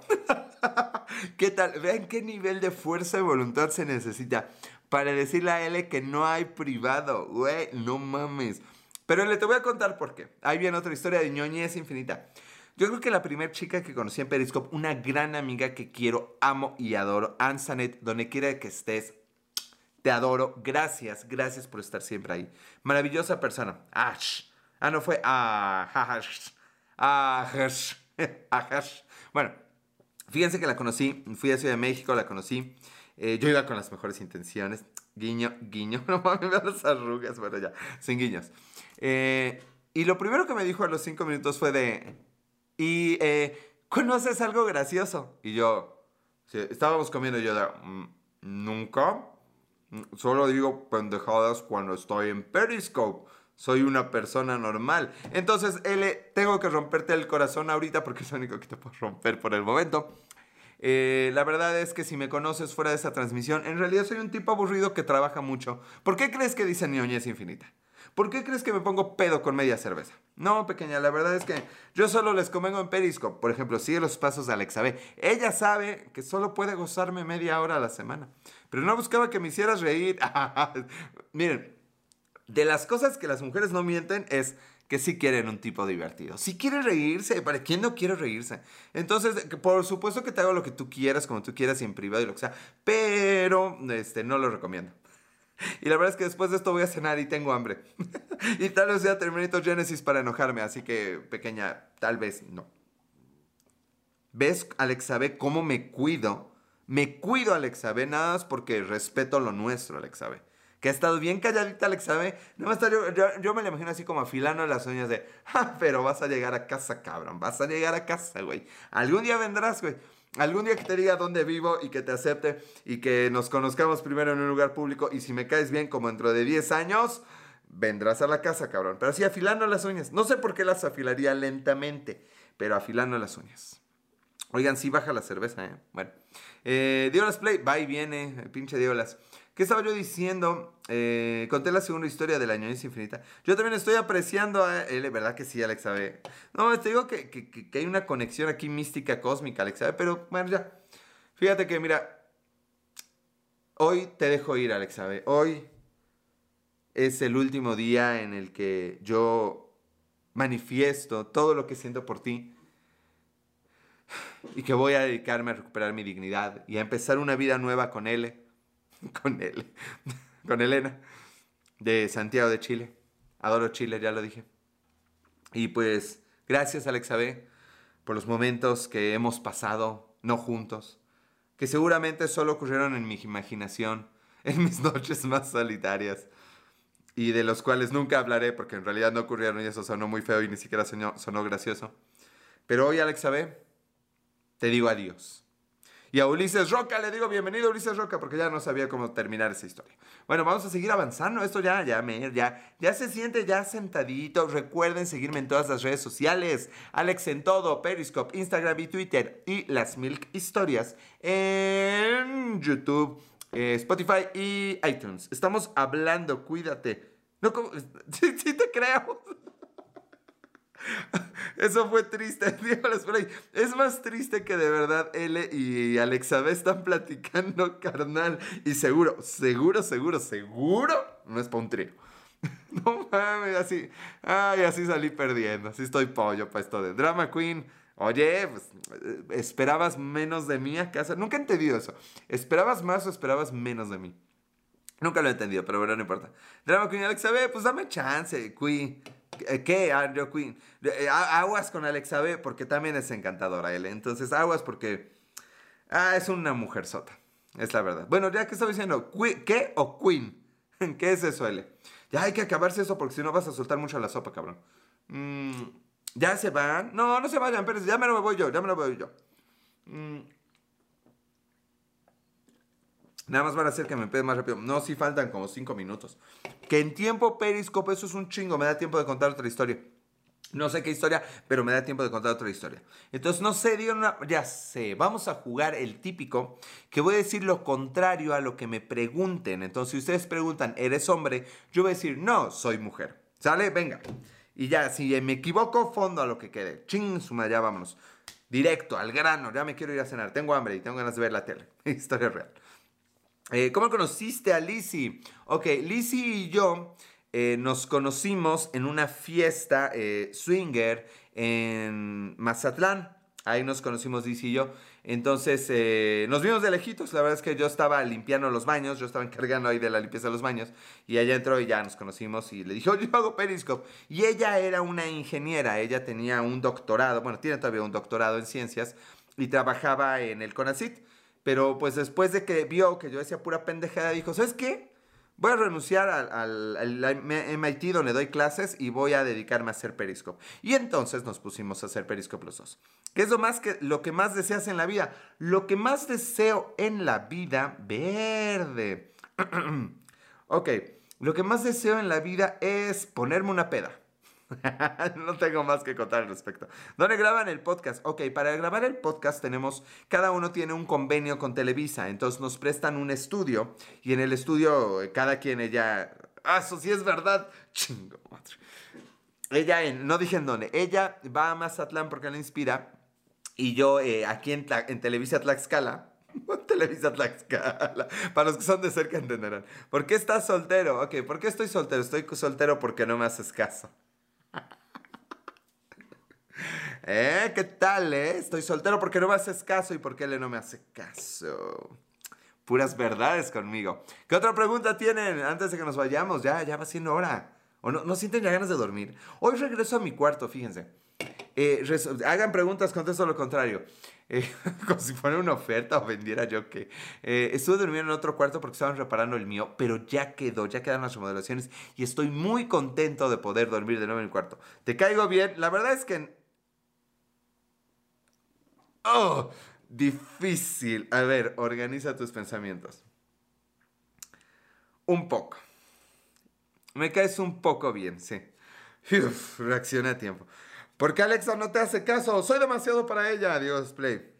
¿Qué tal? Vean qué nivel de fuerza y voluntad se necesita para decirle a L que no hay privado. Güey, no mames. Pero le te voy a contar por qué. Ahí viene otra historia de ñoñez infinita. Yo creo que la primera chica que conocí en Periscope, una gran amiga que quiero, amo y adoro, Ansanet, donde quiera que estés, te adoro. Gracias, gracias por estar siempre ahí. Maravillosa persona. Ash. Ah, no fue. Ah, ah, Bueno, fíjense que la conocí, fui a Ciudad de México, la conocí. Eh, yo iba con las mejores intenciones. Guiño, guiño. No mames, me las arrugas, bueno, ya, sin guiños. Eh, Y lo primero que me dijo a los cinco minutos fue de, ¿y eh, conoces algo gracioso? Y yo, estábamos comiendo y yo mm, nunca, solo digo pendejadas cuando estoy en Periscope. Soy una persona normal. Entonces, L, tengo que romperte el corazón ahorita porque es lo único que te puedo romper por el momento. Eh, la verdad es que si me conoces fuera de esta transmisión, en realidad soy un tipo aburrido que trabaja mucho. ¿Por qué crees que dice ñoñez infinita? ¿Por qué crees que me pongo pedo con media cerveza? No, pequeña, la verdad es que yo solo les convengo en Periscope. Por ejemplo, sigue los pasos de Alexa B. Ella sabe que solo puede gozarme media hora a la semana. Pero no buscaba que me hicieras reír. Miren, de las cosas que las mujeres no mienten es que sí quieren un tipo divertido. Si quiere reírse, ¿para quién no quiere reírse? Entonces, por supuedo que te hago lo que tú quieras, como tú quieras y en privado y lo que sea, pero este, no lo recomiendo. Y la verdad es que después de esto voy a cenar y tengo hambre. y tal vez sea Terminator Genesis para enojarme, así que pequeña, tal vez no. ¿Ves, Alexa B, cómo me cuido? Me cuido, Alexa B, nada más porque respeto lo nuestro, Alexa B. Que ha estado bien calladita, Alexa B. Nada más yo, yo, me la imagino así como afilando las uñas de, ah, pero vas a llegar a casa, cabrón. Vas a llegar a casa, güey. Algún día vendrás, güey. Algún día que te diga dónde vivo y que te acepte y que nos conozcamos primero en un lugar público y si me caes bien como dentro de 10 años, vendrás a la casa, cabrón. Pero así afilando las uñas. No sé por qué las afilaría lentamente, pero afilando las uñas. Oigan, sí baja la cerveza, ¿eh? Bueno. Eh, Diolas Play, va y viene, pinche Diolas. ¿Qué estaba yo diciendo? Eh, conté la segunda historia de la ñoñez infinita. Yo también estoy apreciando a él, ¿verdad que sí, Alexa B? No, te digo que, que, hay una conexión aquí mística, cósmica, Alexa B, pero bueno, ya. Fíjate que, mira, hoy te dejo ir, Alexa B. Hoy es el último día en el que yo manifiesto todo lo que siento por ti y que voy a dedicarme a recuperar mi dignidad y a empezar una vida nueva con él con él, con Elena, de Santiago de Chile. Adoro Chile, ya lo dije. Y pues, gracias Alexa B por los momentos que hemos pasado, no juntos, que seguramente solo ocurrieron en mi imaginación, en mis noches más solitarias, y de los cuales nunca hablaré porque en realidad no ocurrieron y eso sonó muy feo y ni siquiera sonó, gracioso. Pero hoy, Alexa B, te digo adiós. Y a Ulises Roca le digo bienvenido Ulises Roca porque ya no sabía cómo terminar esa historia. Bueno, vamos a seguir avanzando. Esto ya, ya, ya, ya se siente ya sentadito. Recuerden seguirme en todas las redes sociales. Alex en todo, Periscope, Instagram y Twitter. Y las Milk Historias en YouTube, eh, Spotify y iTunes. Estamos hablando, cuídate. No, como, sí, sí te creo. Eso fue triste. Es más triste que de verdad L y Alexa B están platicando, carnal. Y seguro, seguro, seguro, seguro no es para un trío. No mames, así. Ay, así salí perdiendo. Así estoy pollo para esto de Drama Queen. Oye, pues, eh, ¿esperabas menos de mí acaso? Nunca he entendido eso. ¿Esperabas más o esperabas menos de mí? Nunca lo he entendido, pero bueno, no importa. Drama Queen Alexa B, pues dame chance, Queen. Eh, ¿Qué? Andrew Queen. Eh, aguas con Alexa B porque también es encantadora él. Entonces, aguas porque ah, es una mujer sota. Es la verdad. Bueno, ya que estaba diciendo, ¿qué o Queen? ¿Qué es eso, L? Ya hay que acabarse eso porque si no vas a soltar mucho la sopa, cabrón. Mm, ¿Ya se van? No, no se vayan, pero ya me lo voy yo, ya me lo voy yo. Mm, Nada más van a hacer que me empiece más rápido. No, sí faltan como 5 minutos. Que en tiempo Periscope eso es un chingo. Me da tiempo de contar otra historia. No sé qué historia, pero me da tiempo de contar otra historia. Entonces, no sé, dio una... Ya sé, vamos a jugar el típico, que voy a decir lo contrario a lo que me pregunten. Entonces, si ustedes preguntan, ¿eres hombre? Yo voy a decir, no, soy mujer. ¿Sale? Venga. Y ya, si me equivoco, fondo a lo que quede. Ching, suma, ya vámonos. Directo, al grano. Ya me quiero ir a cenar. Tengo hambre y tengo ganas de ver la tele. historia real. Eh, ¿Cómo conociste a Lizzie? Ok, Lizzie y yo eh, nos conocimos en una fiesta eh, swinger en Mazatlán. Ahí nos conocimos Lizzie y yo. Entonces nos vimos de lejitos. La verdad es que yo estaba limpiando los baños. Yo estaba encargando ahí de la limpieza de los baños. Y ella entró y ya nos conocimos. Y le dije, yo hago Periscope. Y ella era una ingeniera. Ella tenía un doctorado. Bueno, tiene todavía un doctorado en ciencias. Y trabajaba en el CONACIT. Pero pues después de que vio que yo decía pura pendejada, dijo, ¿sabes qué? Voy a renunciar al, MIT donde doy clases y voy a dedicarme a hacer Periscope. Y entonces nos pusimos a hacer Periscope los dos. ¿Qué es lo, más que, lo que más deseas en la vida? Lo que más deseo en la vida, verde. ok, lo que más deseo en la vida es ponerme una peda. no tengo más que contar al respecto. ¿Dónde graban el podcast? Ok, para grabar el podcast tenemos, cada uno tiene un convenio con Televisa, entonces nos prestan un estudio y en el estudio eh, cada quien ella, ah, eso sí es verdad, chingo madre. Ella, en, no dije en dónde, ella va a Mazatlán porque la inspira y yo eh, aquí en, en Televisa Tlaxcala, Televisa Tlaxcala. Para los que son de cerca entenderán. ¿Por qué estás soltero? Ok, ¿por qué estoy soltero? Estoy soltero porque no me haces caso. ¿Eh? ¿Qué tal, eh? Estoy soltero porque no me haces caso y porque él no me hace caso. Puras verdades conmigo. ¿Qué otra pregunta tienen antes de que nos vayamos? Ya, ya va siendo hora. ¿O no, sienten ya ganas de dormir? Hoy regreso a mi cuarto, fíjense. Eh, hagan preguntas, contesto lo contrario. Eh, como si fuera una oferta o vendiera yo que. Eh, estuve durmiendo en otro cuarto porque estaban reparando el mío, pero ya quedó, ya quedan las remodelaciones y estoy muy contento de poder dormir de nuevo en el cuarto. ¿Te caigo bien? La verdad es que Oh, difícil. A ver, organiza tus pensamientos. Un poco. Me caes un poco bien, sí. Uf, reaccioné a tiempo. ¿Por qué Alexa no te hace caso? Soy demasiado para ella. Adiós, Play.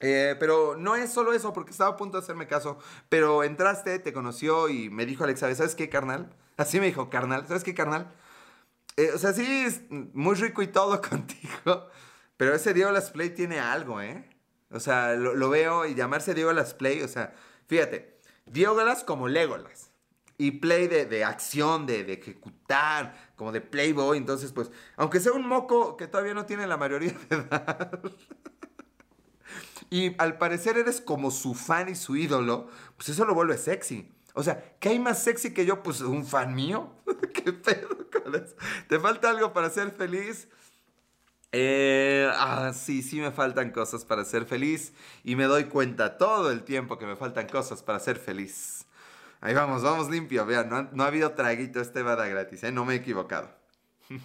Eh, pero no es solo eso, porque estaba a punto de hacerme caso. Pero entraste, te conoció y me dijo Alexa, ¿sabes qué, carnal? Así me dijo, carnal. ¿Sabes qué, carnal? Eh, o sea, sí, es muy rico y todo contigo. Pero ese Diego Las Play tiene algo, ¿eh? O sea, lo, veo y llamarse Diego Las Play, o sea, fíjate, Las como Legolas. Y play de, acción, de, de, ejecutar, como de Playboy. Entonces, pues, aunque sea un moco que todavía no tiene la mayoría de edad. y al parecer eres como su fan y su ídolo, pues eso lo vuelve sexy. O sea, ¿qué hay más sexy que yo? Pues un fan mío. ¿Qué pedo con eso? ¿Te falta algo para ser feliz? Eh, ah, sí, sí me faltan cosas para ser feliz y me doy cuenta todo el tiempo que me faltan cosas para ser feliz. Ahí vamos, vamos limpio, vean, no, ha habido traguito este vada gratis, ¿eh? no me he equivocado.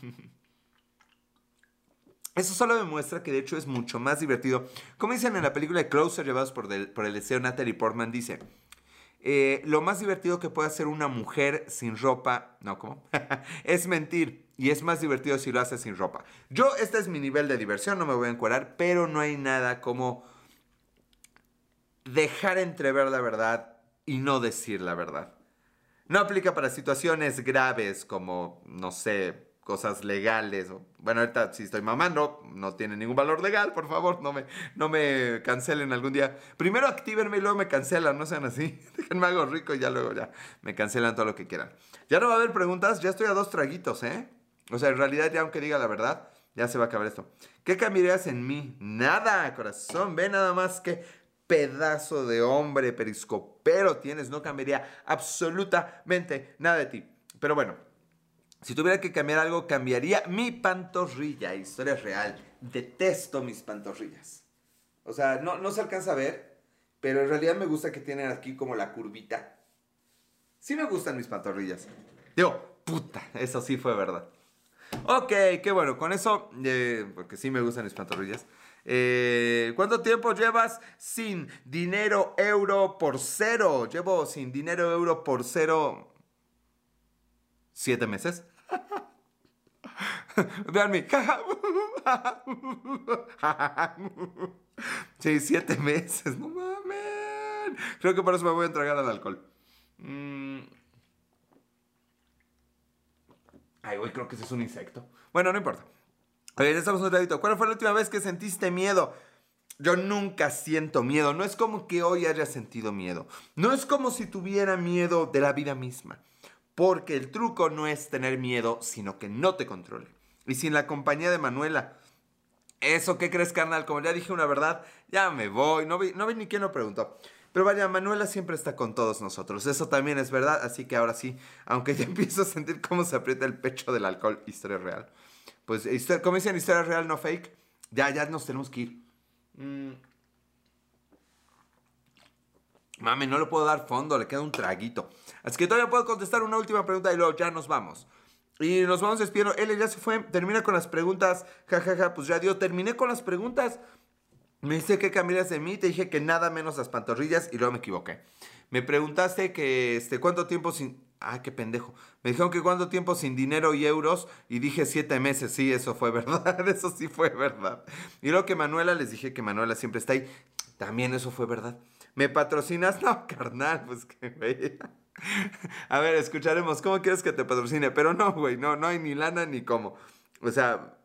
Eso solo demuestra que de hecho es mucho más divertido. Como dicen en la película Closer, llevados por, por el deseo, Natalie Portman dice, eh, lo más divertido que puede hacer una mujer sin ropa, no, ¿cómo? es mentir. Y es más divertido si lo hace sin ropa. Yo, este es mi nivel de diversión, no me voy a encuadrar, pero no hay nada como dejar entrever la verdad y no decir la verdad. No aplica para situaciones graves como, no sé, cosas legales. bueno, ahorita si estoy mamando, no tiene ningún valor legal, por favor, no me, no me cancelen algún día. Primero actívenme y luego me cancelan, no sean así. Déjenme algo rico y ya luego ya me cancelan todo lo que quieran. Ya no va a haber preguntas, ya estoy a dos traguitos, ¿eh? O sea, en realidad ya aunque diga la verdad, ya se va a acabar esto. ¿Qué cambiarías en mí? Nada, corazón, ve nada más que pedazo de hombre periscopero tienes, no cambiaría absolutamente nada de ti. Pero bueno, si tuviera que cambiar algo, cambiaría mi pantorrilla. Historia real. Detesto mis pantorrillas. O sea, no, no se alcanza a ver, pero en realidad me gusta que tienen aquí como la curvita. Sí me gustan mis pantorrillas. Digo, puta, eso sí fue verdad. Ok, qué bueno, con eso, eh, porque sí me gustan mis pantorrillas. Eh, ¿Cuánto tiempo llevas sin dinero euro por cero? Llevo sin dinero euro por cero siete meses. Veanme. sí, siete meses. No mames. Creo que por eso me voy a entregar al alcohol. Mm. Ay, güey, creo que ese es un insecto. Bueno, no importa. Estamos un ratito. ¿Cuál fue la última vez que sentiste miedo? Yo nunca siento miedo. No es como que hoy haya sentido miedo. No es como si tuviera miedo de la vida misma. Porque el truco no es tener miedo, sino que no te controle. Y sin la compañía de Manuela, ¿eso qué crees, carnal? Como ya dije una verdad, ya me voy. No vi, no vi ni quién lo preguntó. Pero vaya, Manuela siempre está con todos nosotros. Eso también es verdad. Así que ahora sí, aunque ya empiezo a sentir cómo se aprieta el pecho del alcohol, historia real. Pues, como dicen, historia real, no fake. Ya, ya nos tenemos que ir. Mm. Mami, no le puedo dar fondo, le queda un traguito. Así que todavía puedo contestar una última pregunta y luego ya nos vamos. Y nos vamos despidiendo. Él ya se fue, termina con las preguntas. Ja, ja, ja, pues ya dio, terminé con las preguntas. Me dice que cambiarías de mí, te dije que nada menos las pantorrillas y luego me equivoqué. Me preguntaste que, este, ¿cuánto tiempo sin... Ah, qué pendejo. Me dijeron que cuánto tiempo sin dinero y euros y dije siete meses. Sí, eso fue verdad. Eso sí fue verdad. Y luego que Manuela, les dije que Manuela siempre está ahí. También eso fue verdad. ¿Me patrocinas? No, carnal, pues que güey. A ver, escucharemos. ¿Cómo quieres que te patrocine? Pero no, güey, no, no hay ni lana ni cómo. O sea,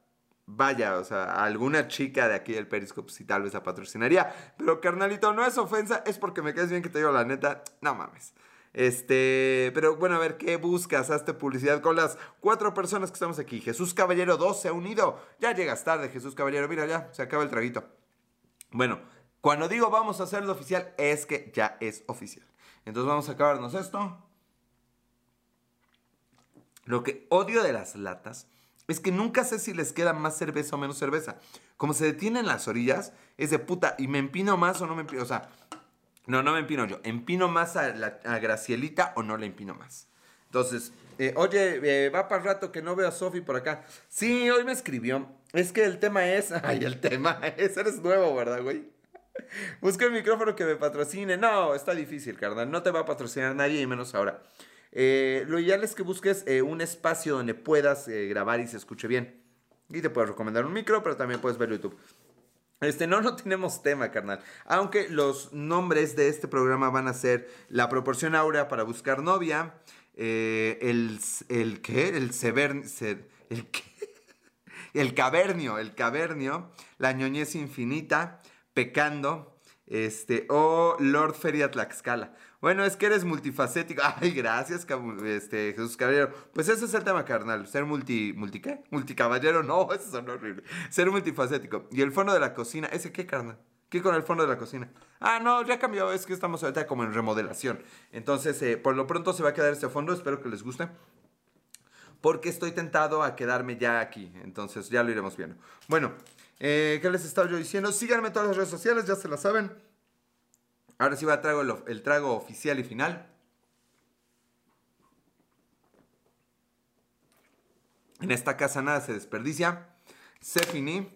vaya, o sea, alguna chica de aquí del Periscope sí tal vez la patrocinaría. Pero carnalito, no es ofensa, es porque me quedes bien que te digo la neta. No mames. Este, pero bueno, a ver, ¿qué buscas? Hazte publicidad con las cuatro personas que estamos aquí. Jesús Caballero 2 se ha unido. Ya llegas tarde, Jesús Caballero. Mira, ya, se acaba el traguito. Bueno, cuando digo vamos a hacerlo oficial, es que ya es oficial. Entonces vamos a acabarnos esto. Lo que odio de las latas es que nunca sé si les queda más cerveza o menos cerveza. Como se detienen las orillas, es de puta, y me empino más o no me empino. O sea, no, no me empino yo. ¿Empino más a, la, Gracielita o no le empino más? Entonces, eh, oye, eh, va para el rato que no veo a Sofi por acá. Sí, hoy me escribió. Es que el tema es. Ay, el tema es. Eres nuevo, ¿verdad, güey? Busca el micrófono que me patrocine. No, está difícil, carnal. No te va a patrocinar nadie, y menos ahora. Eh, lo ideal es que busques eh, un espacio donde puedas eh, grabar y se escuche bien. Y te puedo recomendar un micro, pero también puedes ver YouTube. Este, no, no tenemos tema, carnal. Aunque los nombres de este programa van a ser la proporción áurea para buscar novia, el, el, ¿qué? El sever, el, ¿qué? el cavernio, el cavernio, la ñoñez infinita, pecando, este, o Lord Feria Tlaxcala. Bueno, es que eres multifacético. Ay, gracias, este, Jesús Caballero. Pues ese es el tema, carnal. Ser multi, multi qué? Multicaballero, no, eso son horrible. Ser multifacético. Y el fondo de la cocina, ¿ese qué, carnal? ¿Qué con el fondo de la cocina? Ah, no, ya cambió, es que estamos ahorita como en remodelación. Entonces, eh, por lo pronto se va a quedar este fondo, espero que les guste. Porque estoy tentado a quedarme ya aquí. Entonces, ya lo iremos viendo. Bueno, eh, ¿qué les estaba yo diciendo? Síganme en todas las redes sociales, ya se la saben. Ahora sí va a trago el, trago oficial y final. En esta casa nada se desperdicia. Se finí.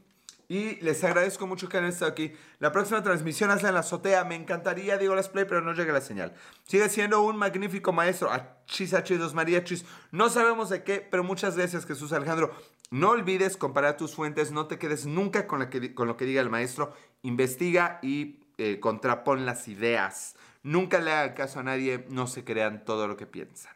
Y les agradezco mucho que hayan estado aquí. La próxima transmisión hazla en la azotea. Me encantaría, digo las play, pero no llega la señal. Sigue siendo un magnífico maestro. Achis, achis, dos mariachis. No sabemos de qué, pero muchas gracias, Jesús Alejandro. No olvides comparar tus fuentes. No te quedes nunca con, con lo que diga el maestro. Investiga y eh, contrapon las ideas. Nunca le hagan caso a nadie, no se crean todo lo que piensan.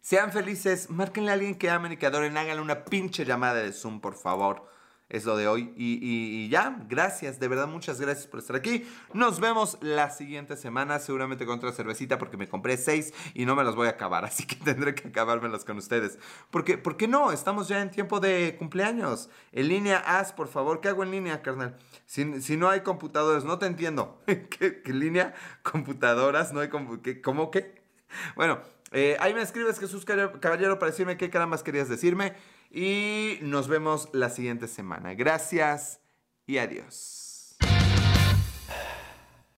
Sean felices, márquenle a alguien que amen y que adoren, háganle una pinche llamada de Zoom, por favor es lo de hoy. Y, ya, gracias, de verdad, muchas gracias por estar aquí. Nos vemos la siguiente semana, seguramente con otra cervecita, porque me compré seis y no me las voy a acabar, así que tendré que acabármelas con ustedes. Porque, ¿Por qué no? Estamos ya en tiempo de cumpleaños. En línea, haz, por favor. ¿Qué hago en línea, carnal? Si, no hay computadoras, no te entiendo. ¿Qué, línea? ¿Computadoras? ¿No hay ¿qué, ¿Cómo qué? Bueno, eh, ahí me escribes, Jesús Caballero, para decirme qué carambas querías decirme. Y nos vemos la siguiente semana. Gracias y adiós.